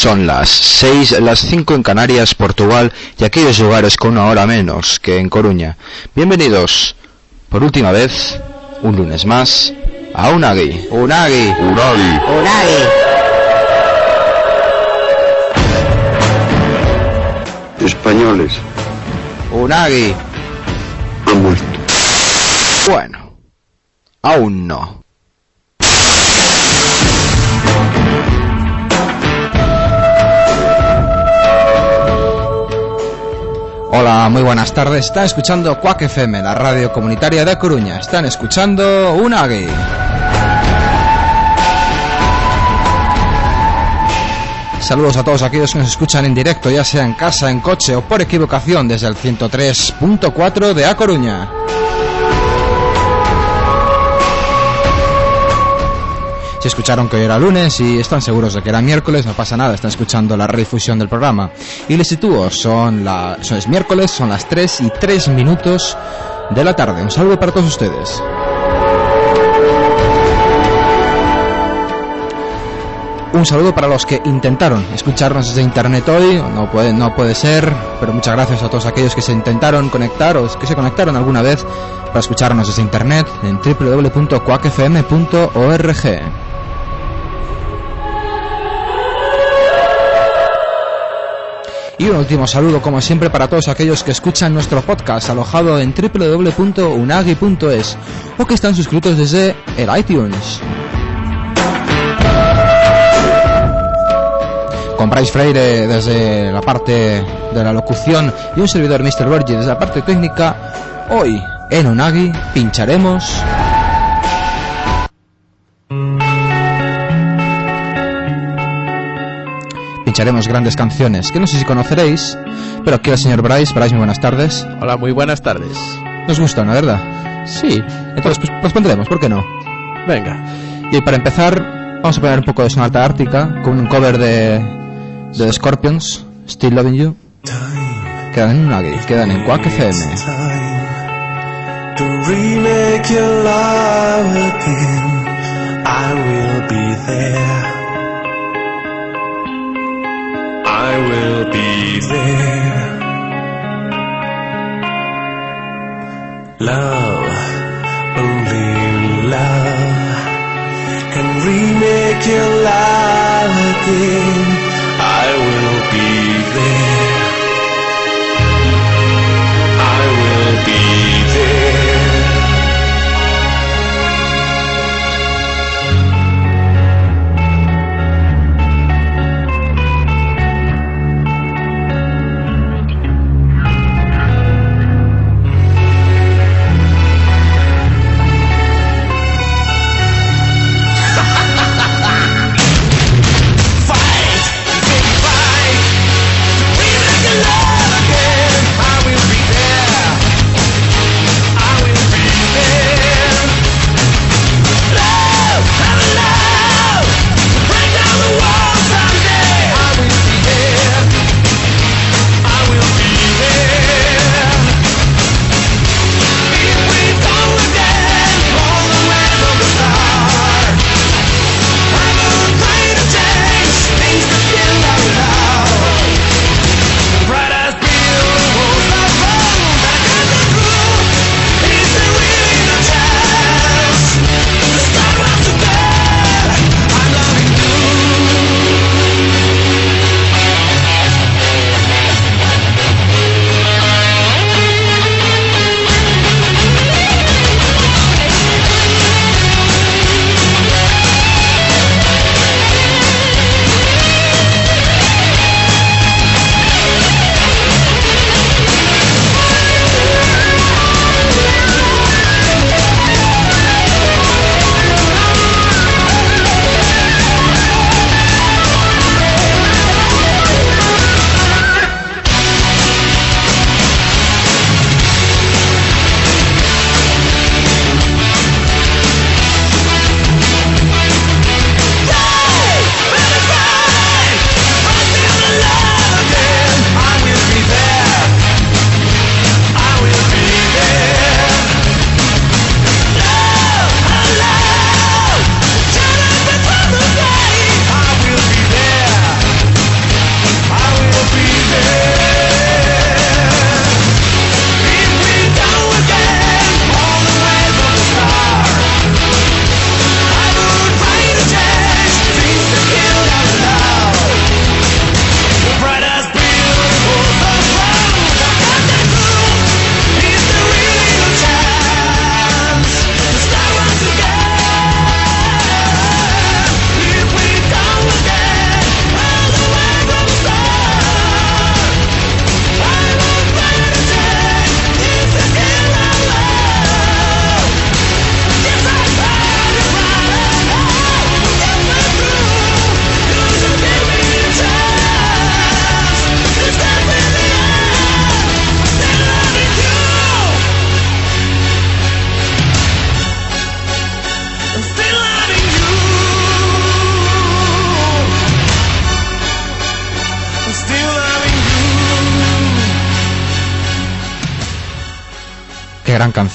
Son las 6, las 5 en Canarias, Portugal y aquellos lugares con una hora menos que en Coruña. Bienvenidos, por última vez, un lunes más, a Unagi. Unagi. Unagi. Unagi. Españoles. Unagi. Han muerto. Bueno, aún no. Hola, muy buenas tardes. Están escuchando Quack FM, la radio comunitaria de Coruña. Están escuchando Unagi. Saludos a todos aquellos que nos escuchan en directo, ya sea en casa, en coche o por equivocación desde el 103.4 de A Coruña. Si escucharon que hoy era lunes y están seguros de que era miércoles, no pasa nada, están escuchando la redifusión del programa. Y les sitúo, son, la, es miércoles, son las 3 y 3 minutos de la tarde. Un saludo para todos ustedes. Un saludo para los que intentaron escucharnos desde internet hoy, no puede, no puede ser, pero muchas gracias a todos aquellos que se intentaron conectar o que se conectaron alguna vez para escucharnos desde internet en www.quackfm.org. Y un último saludo, como siempre, para todos aquellos que escuchan nuestro podcast alojado en www.unagi.es o que están suscritos desde el iTunes. Con Bryce Freire desde la parte de la locución y un servidor Mr. Virgin desde la parte técnica, hoy en Unagi pincharemos pincharemos grandes canciones que no sé si conoceréis, pero aquí el señor Bryce. Bryce, muy buenas tardes. Hola, muy buenas tardes. Nos gustan, la verdad. Sí. Entonces, pues, pues pondremos, ¿por qué no? Venga. Y para empezar, vamos a poner un poco de Sonata Ártica con un cover de, de The Scorpions, Still Loving You. Quedan en Unagi, quedan en Quack FM. to remake your love again. I will be there. I will be there. Love, only love can remake your life again.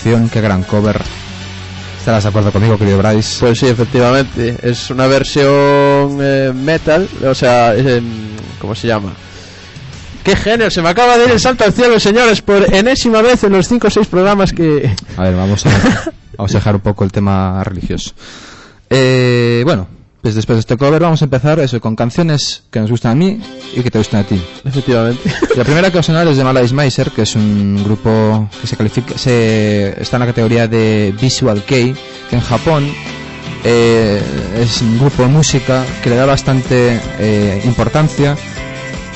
Canción, qué gran cover. ¿Estarás de acuerdo conmigo, querido Bryce? Pues sí, efectivamente. Es una versión eh, metal, o sea, ¿cómo se llama? ¡Qué genio! Se me acaba de ir el salto al cielo, señores, por enésima vez en los 5 o 6 programas que... A ver, vamos a, vamos a dejar un poco el tema religioso. Eh, bueno, pues después de este cover vamos a empezar eso con canciones que nos gustan a mí y que te gustan a ti. Efectivamente. La primera que va a sonar es de Malaise Meiser, que es un grupo que se califica, se, está en la categoría de Visual Kei, que en Japón eh, es un grupo de música que le da bastante eh, importancia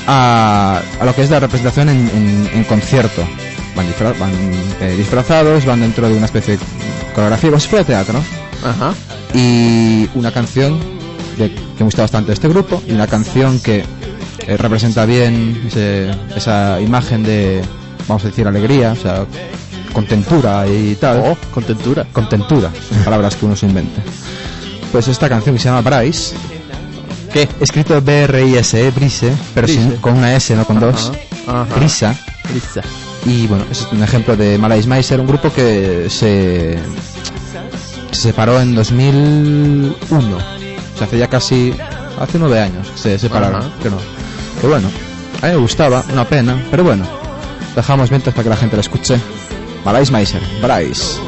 a, a lo que es la representación en, en- en concierto. Van, disfra- van, eh, disfrazados, van dentro de una especie de coreografía, como si fuera teatro. Ajá. Y una canción de- que me gusta bastante este grupo, y una canción que eh, representa bien ese- esa imagen de, vamos a decir, alegría, o sea, contentura y tal. Oh, contentura. Contentura, palabras que uno se inventa. Pues esta canción que se llama Bryce, ¿Qué? escrito B-R-I-S-E, Brise, pero sin- con una S, no con dos. Ajá. Brisa. Brisa. Y bueno, es un ejemplo de Malaise Meiser, un grupo que se, se separó en 2001. O sea, hace ya casi, hace nueve años que se separaron. Ajá. Que no. Que bueno, a mí me gustaba, una pena, pero bueno, dejamos mientras para que la gente la escuche. Malaise Meiser, Bryce.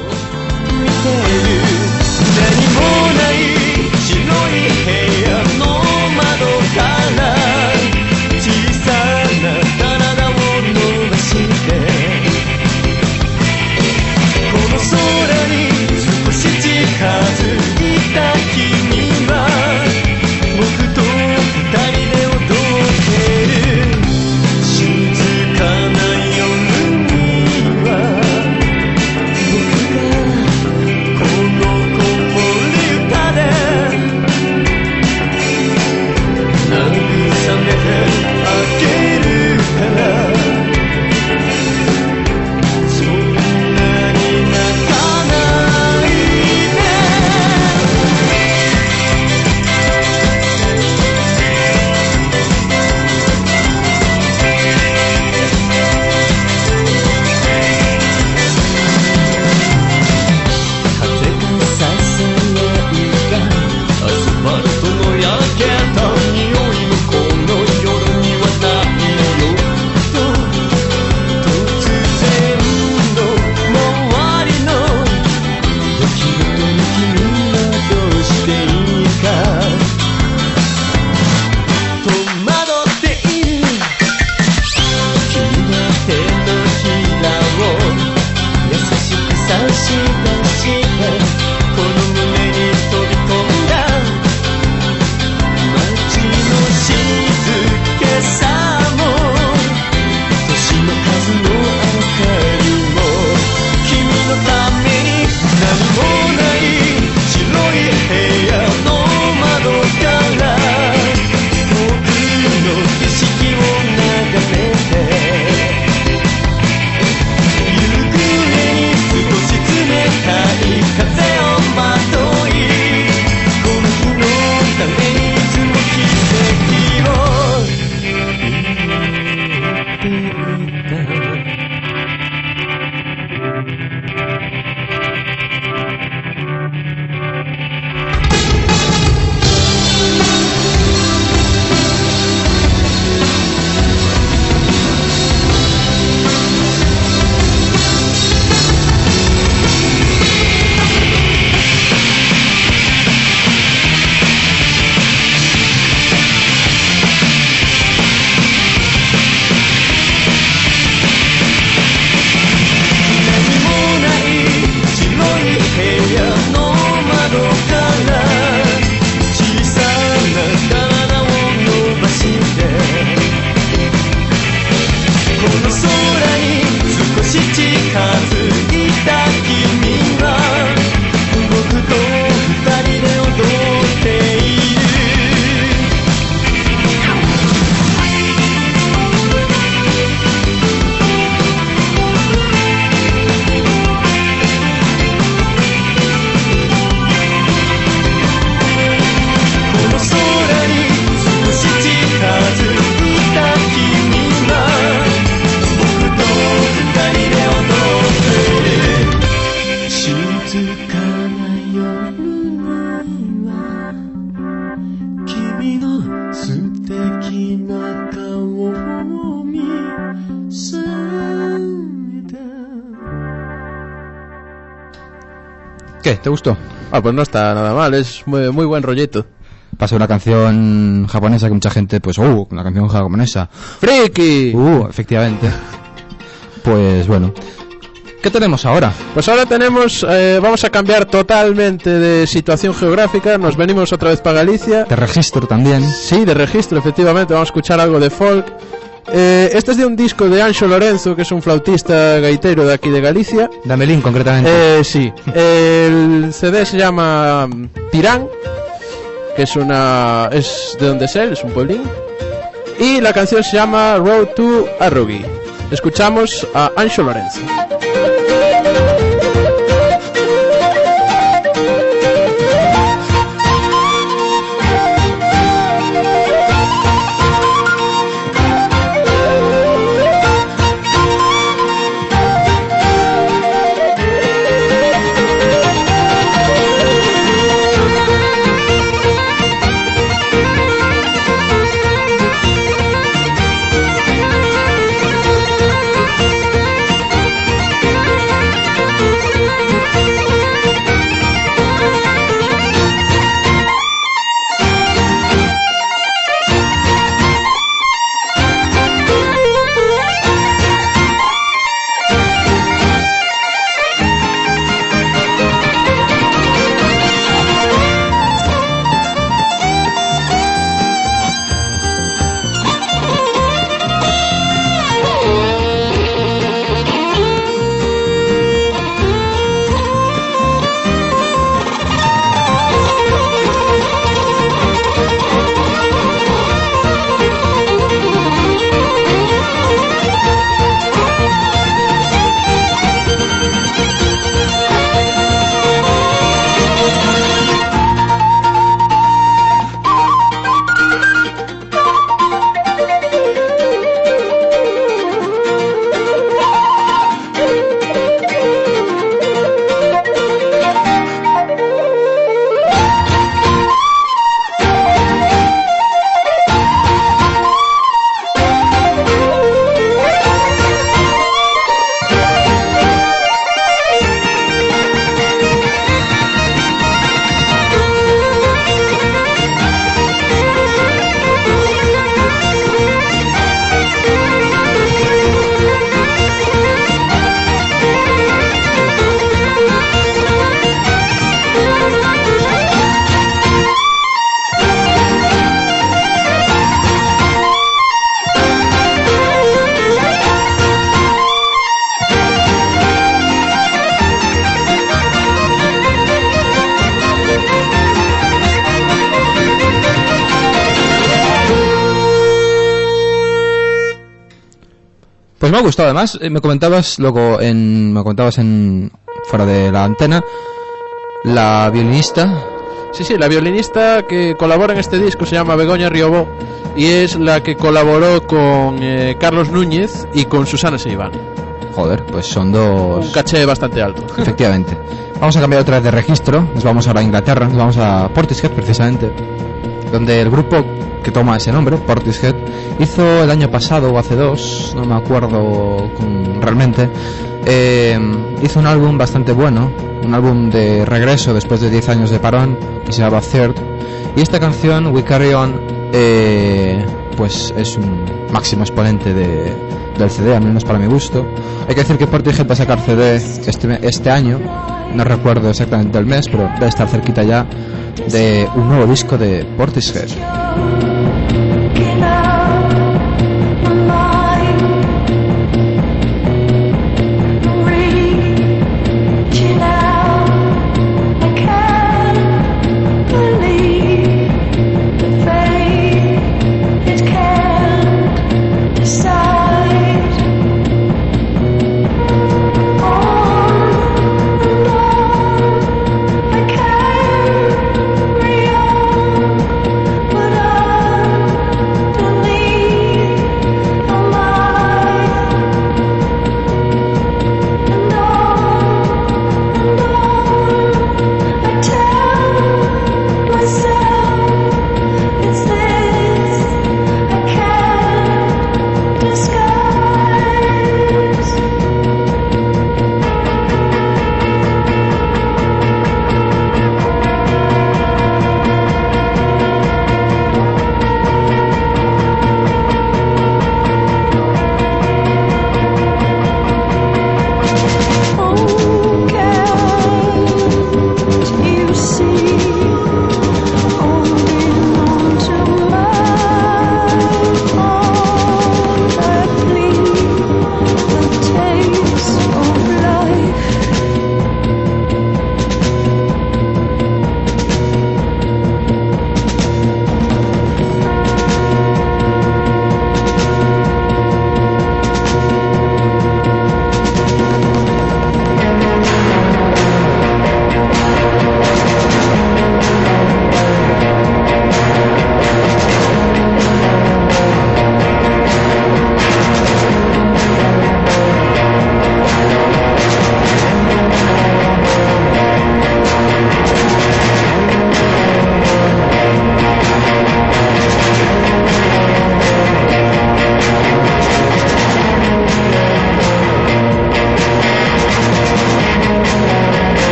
い中を見せて ¿Qué? ¿Te gustó? Ah, pues no está nada mal, es muy, muy buen rollito. Pasa una canción japonesa que mucha gente, pues, uh, una canción japonesa. ¡Friki! Uh, efectivamente. Pues bueno. ¿Qué tenemos ahora? Pues ahora tenemos, eh, vamos a cambiar totalmente de situación geográfica, nos venimos otra vez para Galicia. Te registro también. Sí, de registro, efectivamente, vamos a escuchar algo de folk. Eh, este es de un disco de Anxo Lorenzo, que es un flautista gaitero de aquí de Galicia. De Amelín, concretamente. Eh, sí, el CD se llama mm, Tirán, que es una es de donde es él, es un pueblín. Y la canción se llama Road to Arrogui. Escuchamos a Anxo Lorenzo. Pues me ha gustado, además, eh, me comentabas luego en. Me comentabas en. fuera de la antena. La violinista. Sí, sí, la violinista que colabora en este disco se llama Begoña Riobó y es la que colaboró con eh, Carlos Núñez y con Susana Seiván. Joder, pues son dos. Un caché bastante alto. Efectivamente. Vamos a cambiar otra vez de registro. Nos vamos ahora a Inglaterra. Nos vamos a Portishead, precisamente. Donde el grupo que toma ese nombre, Portishead, hizo el año pasado o hace dos, no me acuerdo con- realmente, eh, hizo un álbum bastante bueno. Un álbum de regreso después de 10 años de parón, que se llama Third. Y esta canción, We Carry On, eh, pues es un máximo exponente de, del CD, al menos para mi gusto. Hay que decir que Portishead va a sacar CD este, este año, no recuerdo exactamente el mes, pero debe estar cerquita ya de un nuevo disco de Portishead.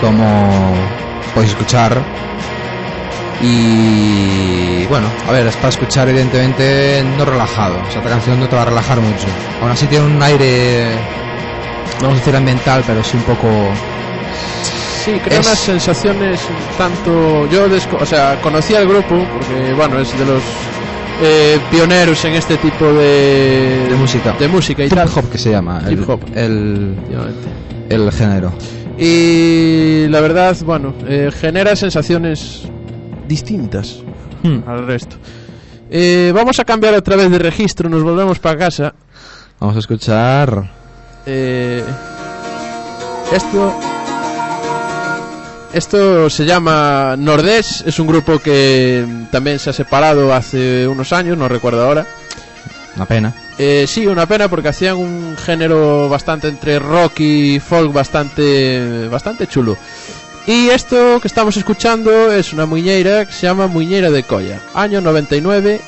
Como podéis escuchar. Y bueno, a ver, es para escuchar evidentemente no relajado. O sea, esta canción no te va a relajar mucho. Aún así tiene un aire, vamos a decir ambiental, pero sí un poco... Sí, crea Es- unas sensaciones un tanto... Yo, desco- o sea, conocí al grupo porque, bueno, es de los eh, pioneros en este tipo de... De música. De música y Hip tal. hop que se llama. el- Hip hop. El, el género. Y la verdad, bueno, eh, genera sensaciones distintas Hmm. al resto. Eh, vamos a cambiar otra vez de registro, nos volvemos para casa. Vamos a escuchar... Eh, esto esto se llama Nordés, es un grupo que también se ha separado hace unos años, no recuerdo ahora. Una pena. Eh, sí, una pena porque hacían un género bastante entre rock y folk bastante bastante chulo. Y esto que estamos escuchando es una muñeira que se llama Muñeira de Colla. Año 99,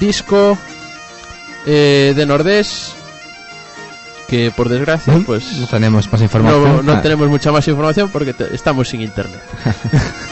disco eh, de Nordés que por desgracia pues No tenemos más información. no, no Ah, tenemos mucha más información porque te- estamos sin internet.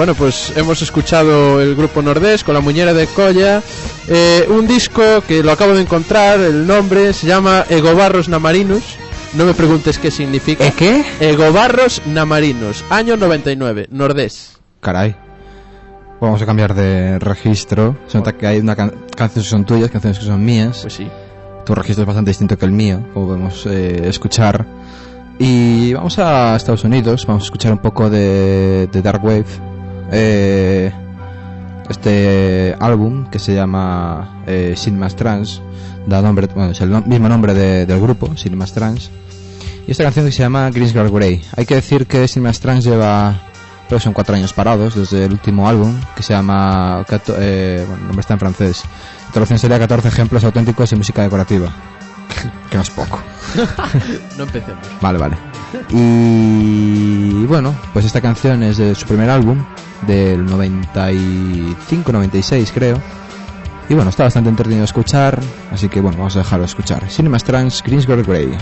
Bueno, pues hemos escuchado el grupo Nordés con la muñera de Colla. eh, un disco que lo acabo de encontrar, el nombre se llama Egobarros Namarinos. No me preguntes qué significa. ¿Eh, qué? Egobarros Namarinos, año 99, Nordés. Caray. Vamos a cambiar de registro. Se nota que hay una can- canciones que son tuyas, canciones que son mías. Pues sí. Tu registro es bastante distinto que el mío, como podemos eh, escuchar. Y vamos a Estados Unidos, vamos a escuchar un poco de, de Dark Wave. Eh, este álbum que se llama eh, Cinemas Trans, da nombre, bueno, es el mismo nombre de- del grupo, Cinemas Trans. Y esta canción que se llama Greensguard Grey. Hay que decir que Cinema Strange lleva, creo que son cuatro años parados desde el último álbum, que se llama, eh, bueno, el nombre está en francés. La traducción sería 14 ejemplos auténticos de música decorativa. que no es poco. No empecemos. Vale, vale. Y bueno, pues esta canción es de su primer álbum, del 95-96 creo. Y bueno, está bastante entretenido escuchar, así que bueno, vamos a dejarlo escuchar. Cinema Strange, Greensguard Grey.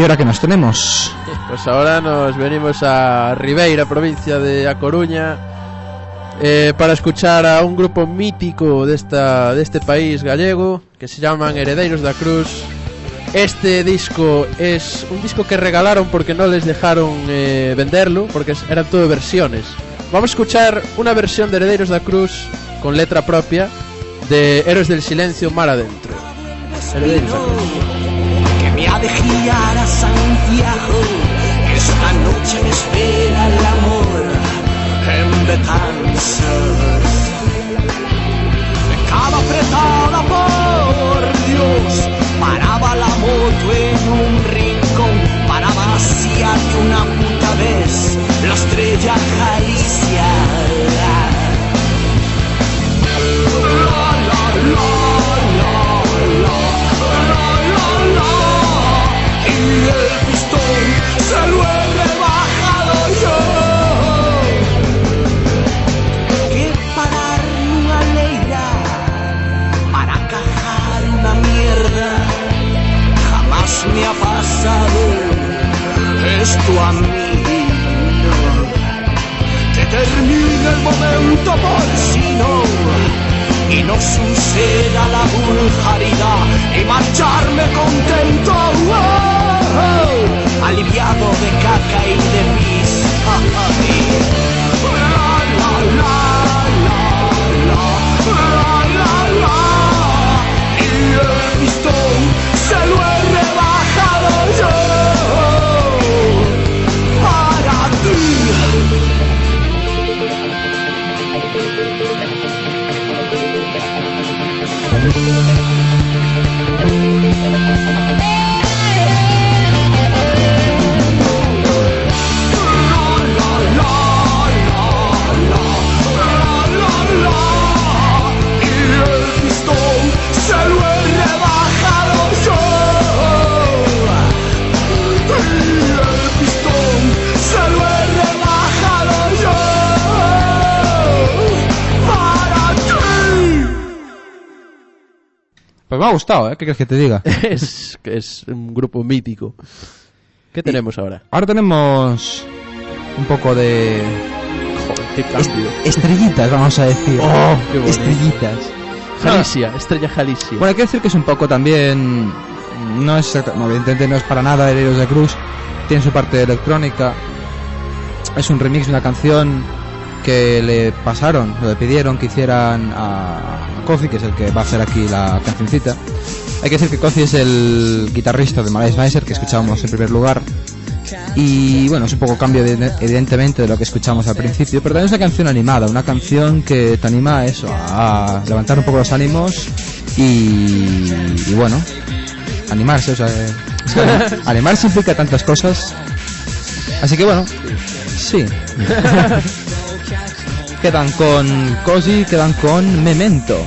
¿Y ahora qué nos tenemos? Pues ahora nos venimos a Ribeira, provincia de A Coruña, eh, para escuchar a un grupo mítico de, esta, de este país gallego que se llaman Heredeiros da Cruz. Este disco es un disco que regalaron porque no les dejaron eh, venderlo, porque eran todo versiones. Vamos a escuchar una versión de Heredeiros da Cruz con letra propia de Héroes del Silencio Mar Adentro. Da Cruz me ha de guiar a Santiago, esta noche me espera el amor en Betanzas. Cada apretada por Dios, paraba la moto en un rincón, paraba hacia de una puta vez la estrella Galicia. La, la, la. Ha gustado, ¿eh? ¿Qué quieres que te diga? es, es un grupo mítico. ¿Qué tenemos ahora? Ahora tenemos un poco de Joder, qué cambio. estrellitas, vamos a decir. Oh, qué bonito. estrellitas. Jalicia, Estrella Jalicia. Bueno, hay que decir que es un poco también. No es. no, evidentemente no es para nada Heridos de Cruz. Tiene su parte electrónica. Es un remix de una canción que le pasaron, le pidieron que hicieran a, Kofi, que es el que va a hacer aquí la cancioncita. Hay que decir que Kofi es el guitarrista de Malaise Meiser, que escuchábamos en primer lugar. Y bueno, es un poco cambio de- evidentemente de lo que escuchamos al principio, pero también es una canción animada, una canción que te anima a eso, a levantar un poco los ánimos y, y bueno, animarse, o sea, animarse implica tantas cosas. Así que bueno, sí. quedan con Cosi, quedan con Memento.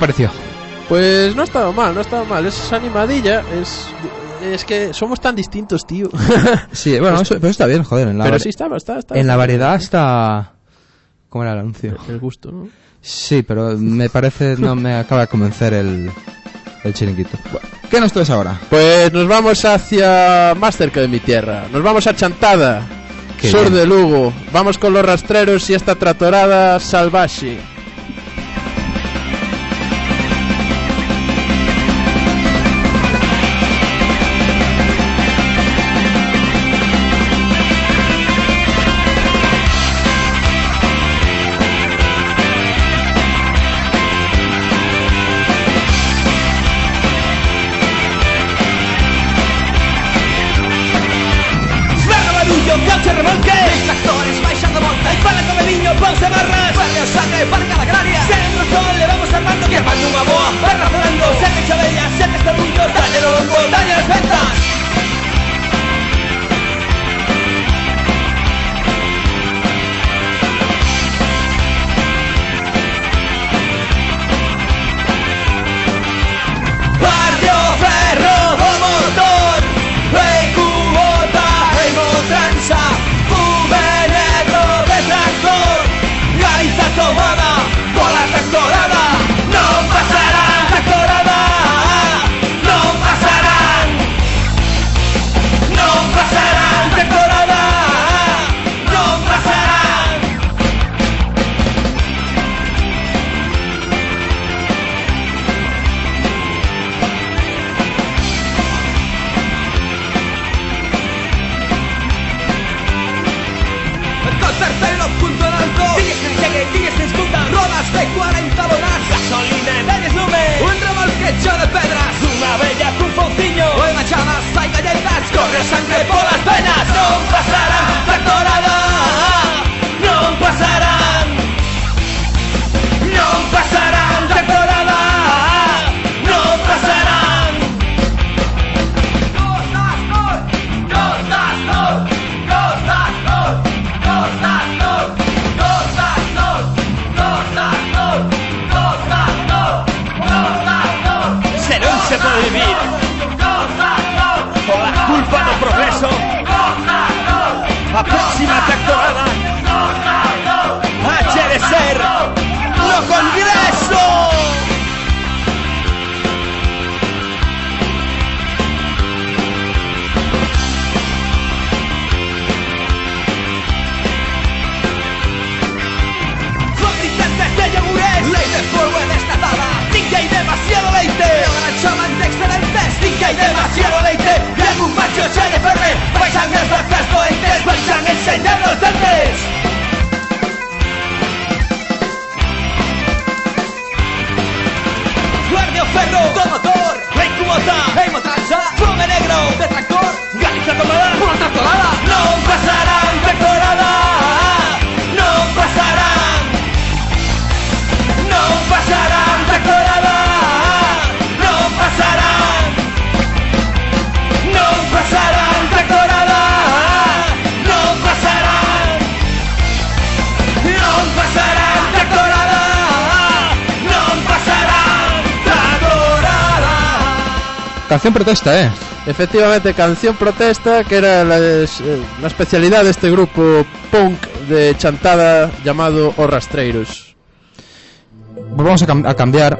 Pareció? Pues no ha estado mal, no ha estado mal. Es animadilla, es... Es que somos tan distintos, tío. Sí, bueno, eso, pero está bien, joder. En la, Pero sí está, está, está. en la variedad está... ¿Cómo era el anuncio? El gusto, ¿no? Sí, pero me parece, no me acaba de convencer el, el chiringuito. ¿Qué nos traes ahora? Pues nos vamos hacia más cerca de mi tierra. Nos vamos a Chantada, Qué sur bien. de Lugo. Vamos con los rastreros y esta tratorada salvaje. Protesta, ¿eh? Efectivamente, canción protesta, que era la, eh, la especialidad de este grupo punk de Chantada llamado Os Rastreiros. Vamos a, cam- a cambiar.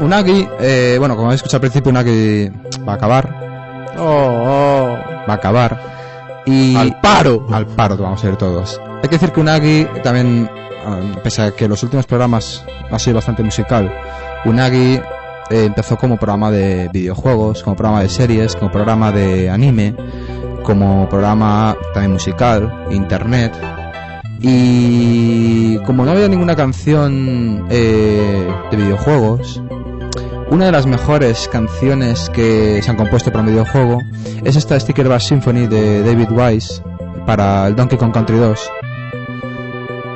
Unagi, eh, bueno, como habéis escuchado al principio, Unagi va a acabar. Oh, Va a acabar. Y Al paro. Al paro vamos a ir todos. Hay que decir que Unagi también, ah, pese a que los últimos programas ha sido bastante musical, Unagi eh, empezó como programa de videojuegos, como programa de series, como programa de anime, como programa también musical, internet. Y como no había ninguna canción eh, de videojuegos, una de las mejores canciones que se han compuesto para un videojuego es esta Sticker Bass Symphony de David Wise para el Donkey Kong Country 2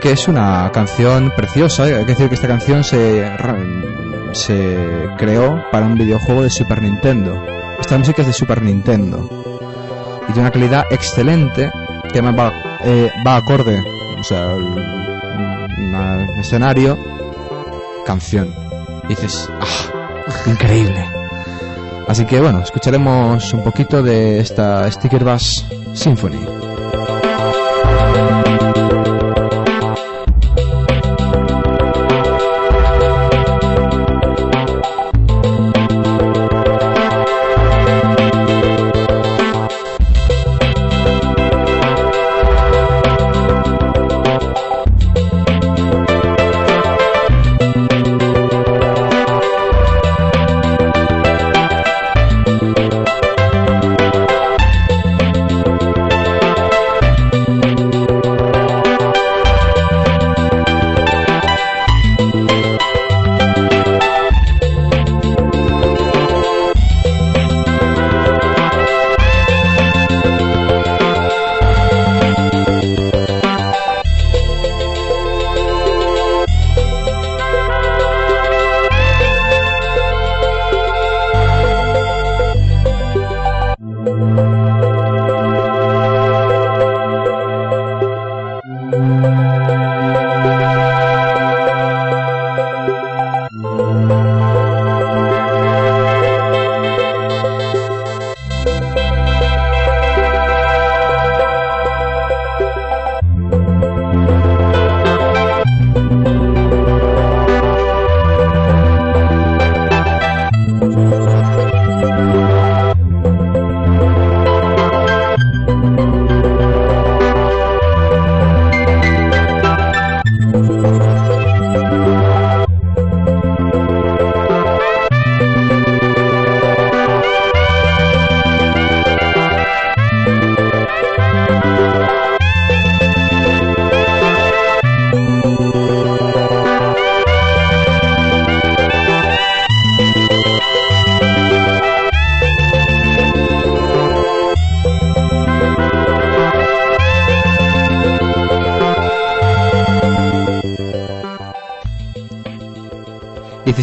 que es una canción preciosa hay que decir que esta canción se, se creó para un videojuego de Super Nintendo esta música es de Super Nintendo y de una calidad excelente que va, eh, va acorde o sea una- escenario canción Y dices, ¡ah! Increíble. Así que bueno, escucharemos un poquito de esta Sticker Bass Symphony.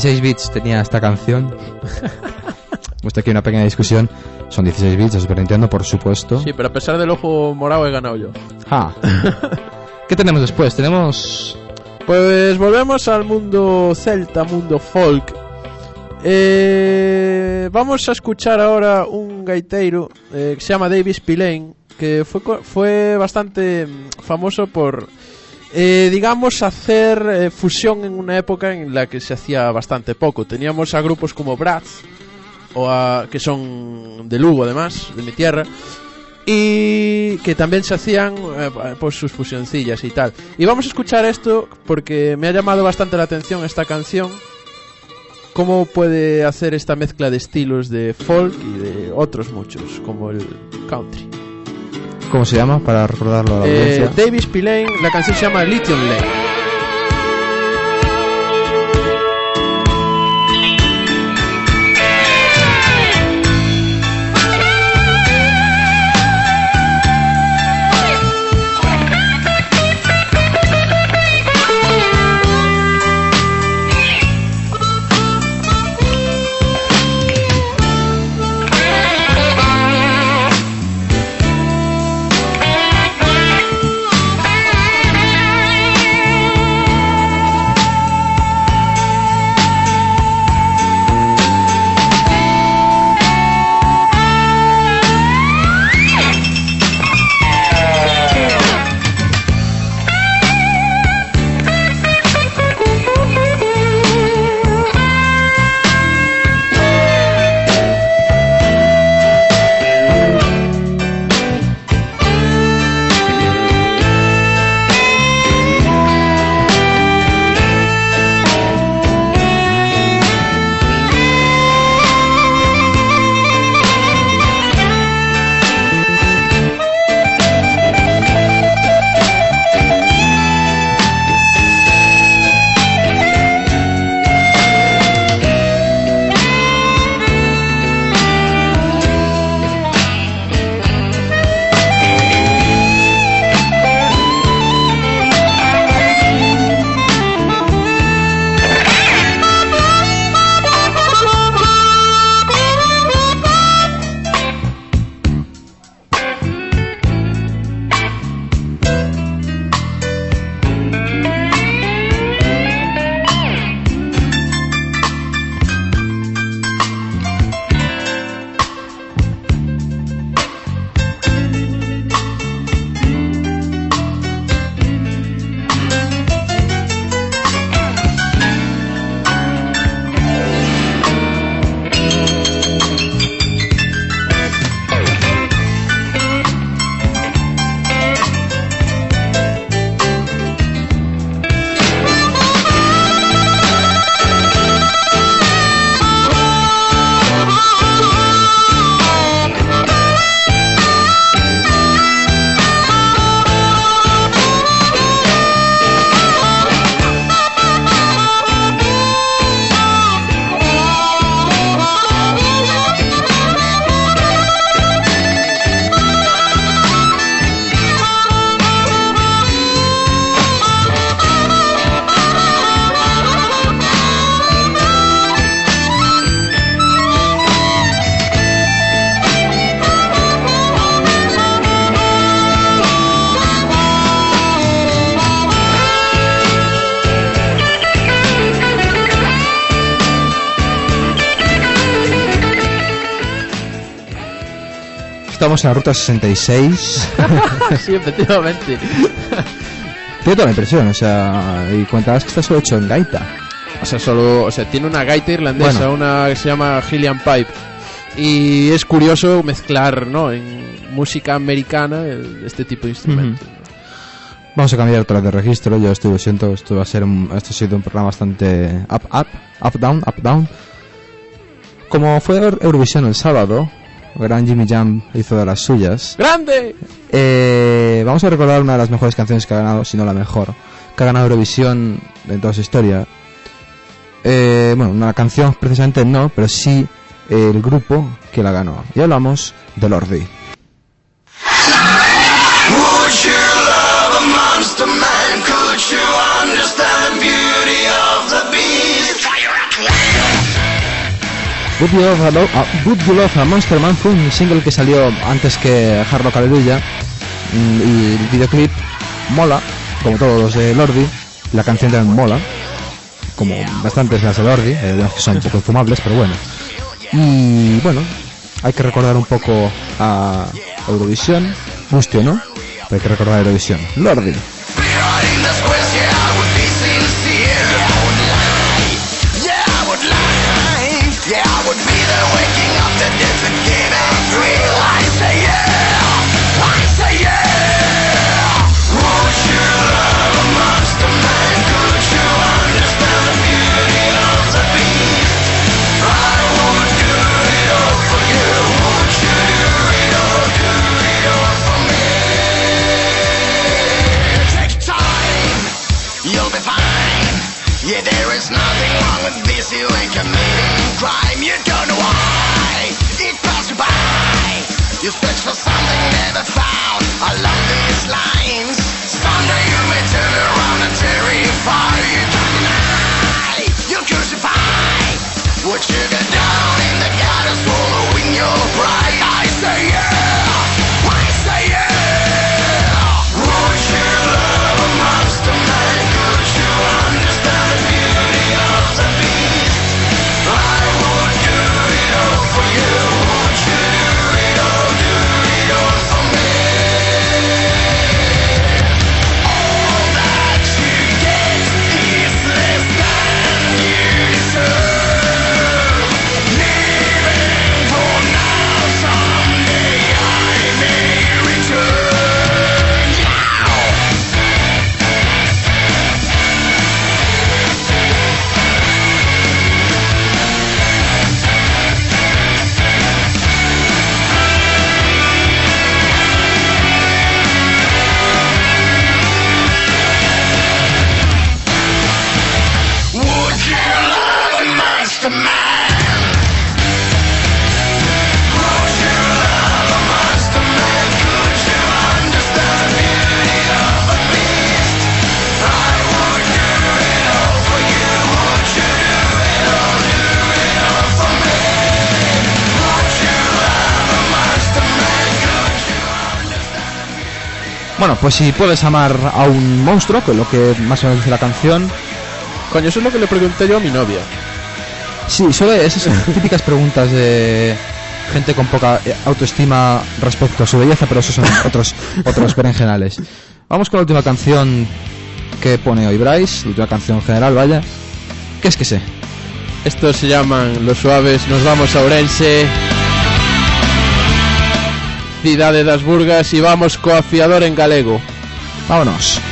...16 bits tenía esta canción. Hemos aquí una pequeña discusión. Son 16 bits de Super Nintendo, por supuesto. Sí, pero a pesar del ojo morado he ganado yo. Ah. ¿Qué tenemos después? Tenemos... Pues volvemos al mundo celta, mundo folk. Eh, vamos a escuchar ahora un gaiteiro eh, que se llama David Spillane, que fue, fue bastante mm, famoso por, eh, digamos, hacer eh, fusión en una época en la que se hacía bastante poco. Teníamos a grupos como Bratz, o a- que son de Lugo además, de mi tierra, y que también se hacían eh, pues sus fusioncillas y tal. Y vamos a escuchar esto porque me ha llamado bastante la atención esta canción. Cómo puede hacer esta mezcla de estilos de folk y de otros muchos, como el country. ¿Cómo se llama? Para recordarlo a la Eh, audiencia. David Spillane, la canción se llama Lithium Lane. En la ruta 66. sí, efectivamente. Tengo toda la impresión, o sea, y comentabas que está solo hecho en gaita. O sea, solo, o sea, tiene una gaita irlandesa, Bueno. una que se llama Gillian Pipe. Y es curioso mezclar, ¿no? En música americana este tipo de instrumentos. Vamos a cambiar otra vez de registro, yo estoy, lo siento, esto va a ser un, esto ha sido un programa bastante up, up, up, down, up, down. Como fue Eur- Eurovisión el sábado, gran Jimmy Jam hizo de las suyas. ¡Grande! Eh, vamos a recordar una de las mejores canciones que ha ganado, si no la mejor, que ha ganado Eurovisión en toda su historia. Eh, bueno, una canción precisamente no, pero sí el grupo que la ganó. Y hablamos de Lordi. Would You Love a, Lo- a- Would You Love a Monster Man fue un single que salió antes que Hard Rock Hallelujah mm, y el videoclip mola, como todos los de Lordi, la canción también mola, como bastantes las de Lordi, algunas que son un poco infumables, pero bueno. Y bueno, hay que recordar un poco a Eurovisión, no, pero hay que recordar a Eurovisión. Lordi. You search for something never found along these lines. You may turn around and terrify. You crucify. Pues si puedes amar a un monstruo, que es lo que más o menos dice la canción, Coño, eso es lo que le pregunté yo a mi novia. Sí, solo esas típicas preguntas de gente con poca eh, autoestima respecto a su belleza, pero esos son otros otros berenjenales. Vamos con la última canción que pone hoy Bryce, la última canción general, vaya. ¿Qué es que sé? Estos se llaman Los Suaves, nos vamos a Ourense. Cidade das Burgas y vamos co afiador en galego. Vámonos.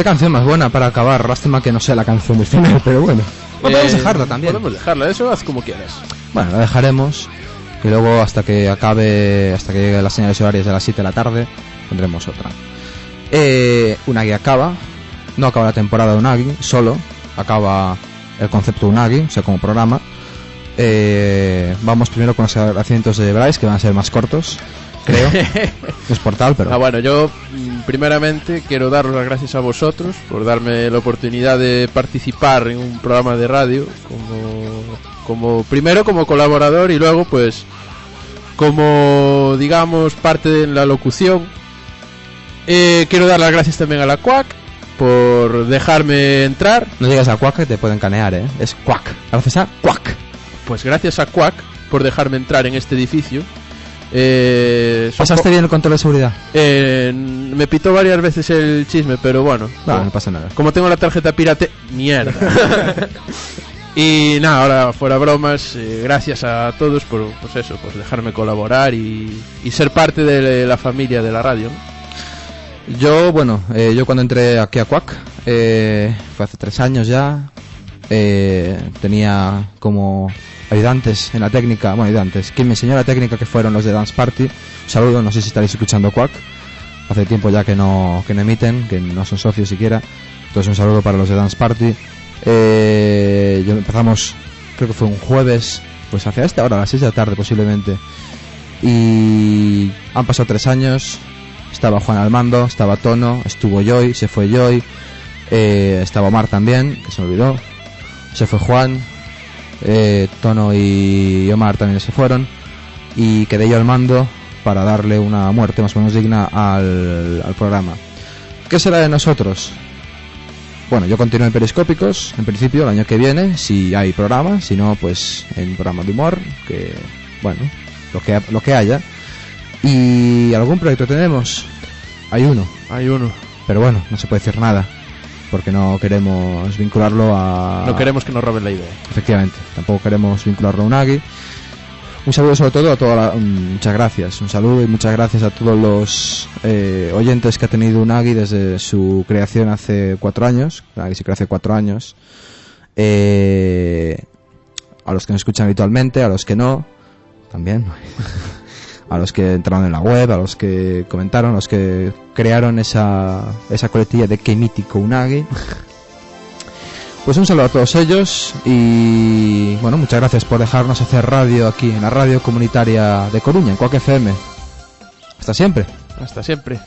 Qué canción más buena para acabar. Lástima que no sea la canción del final, pero bueno. Bueno, podemos Eh, dejarla también. Podemos dejarla, eso haz como quieras. Bueno, la dejaremos. Y luego hasta que acabe, hasta que llegue las señales horarias de las 7 de la tarde, pondremos otra. Eh, Unagi acaba. No acaba la temporada de Unagi, solo. Acaba el concepto Unagi, o sea, como programa. Eh, vamos primero con los agradecimientos de Bryce, que van a ser más cortos, creo. es portal, pero... Ah, bueno, yo mm, primeramente quiero daros las gracias a vosotros por darme la oportunidad de participar en un programa de radio como, como primero como colaborador y luego pues como digamos parte de la locución. Eh, quiero dar las gracias también a la CUAC por dejarme entrar. No llegas a Quack que te pueden canear, ¿eh? Es Quack. Gracias a Quack. Pues gracias a CUAC por dejarme entrar en este edificio. Eh, ¿Pasaste bien el control de seguridad? Eh, me pitó varias veces el chisme, pero bueno. No, como- no pasa nada. Como tengo la tarjeta pirate, mierda. y nada, ahora fuera bromas, eh, gracias a todos por pues eso, por dejarme colaborar y, y ser parte de la familia de la radio. ¿no? Yo, bueno, eh, yo cuando entré aquí a Quack, eh, fue hace tres años ya, eh, tenía como ayudantes en la técnica, bueno, ayudantes, quien me enseñó la técnica que fueron los de Dance Party. Un saludo, no sé si estaréis escuchando Quack, hace tiempo ya que no, que no emiten, que no son socios siquiera, entonces un saludo para los de Dance Party. Eh, empezamos, creo que fue un jueves, pues hacia esta hora, a las 6 de la tarde posiblemente. Y han pasado tres años, estaba Juan al mando, estaba Tono, estuvo Joy, se fue Joy, eh, estaba Omar también, que se me olvidó, se fue Juan, eh, Tono y Omar también se fueron, y quedé yo al mando para darle una muerte más o menos digna al, al programa. ¿Qué será de nosotros? Bueno, yo continúo en Periscópicos, en principio, el año que viene, si hay programa, si no, pues en programa de humor, que, bueno, lo que, lo que haya. ¿Y algún proyecto tenemos? Hay uno, Hay uno. pero bueno, no se puede decir nada, porque no queremos vincularlo a... No queremos que nos roben la idea. Efectivamente, tampoco queremos vincularlo a Unagi. Un saludo sobre todo a toda la- mm, muchas gracias, un saludo y muchas gracias a todos los eh, oyentes que ha tenido Unagi desde su creación hace cuatro años, Unagi se creó hace cuatro años, Eh, a los que nos escuchan habitualmente, a los que no, también, a los que entraron en la web, a los que comentaron, a los que crearon esa, esa coletilla de que mítico Unagi. Pues un saludo a todos ellos y bueno, muchas gracias por dejarnos hacer radio aquí en la radio comunitaria de Coruña, en Cuac FM. Hasta siempre. Hasta siempre.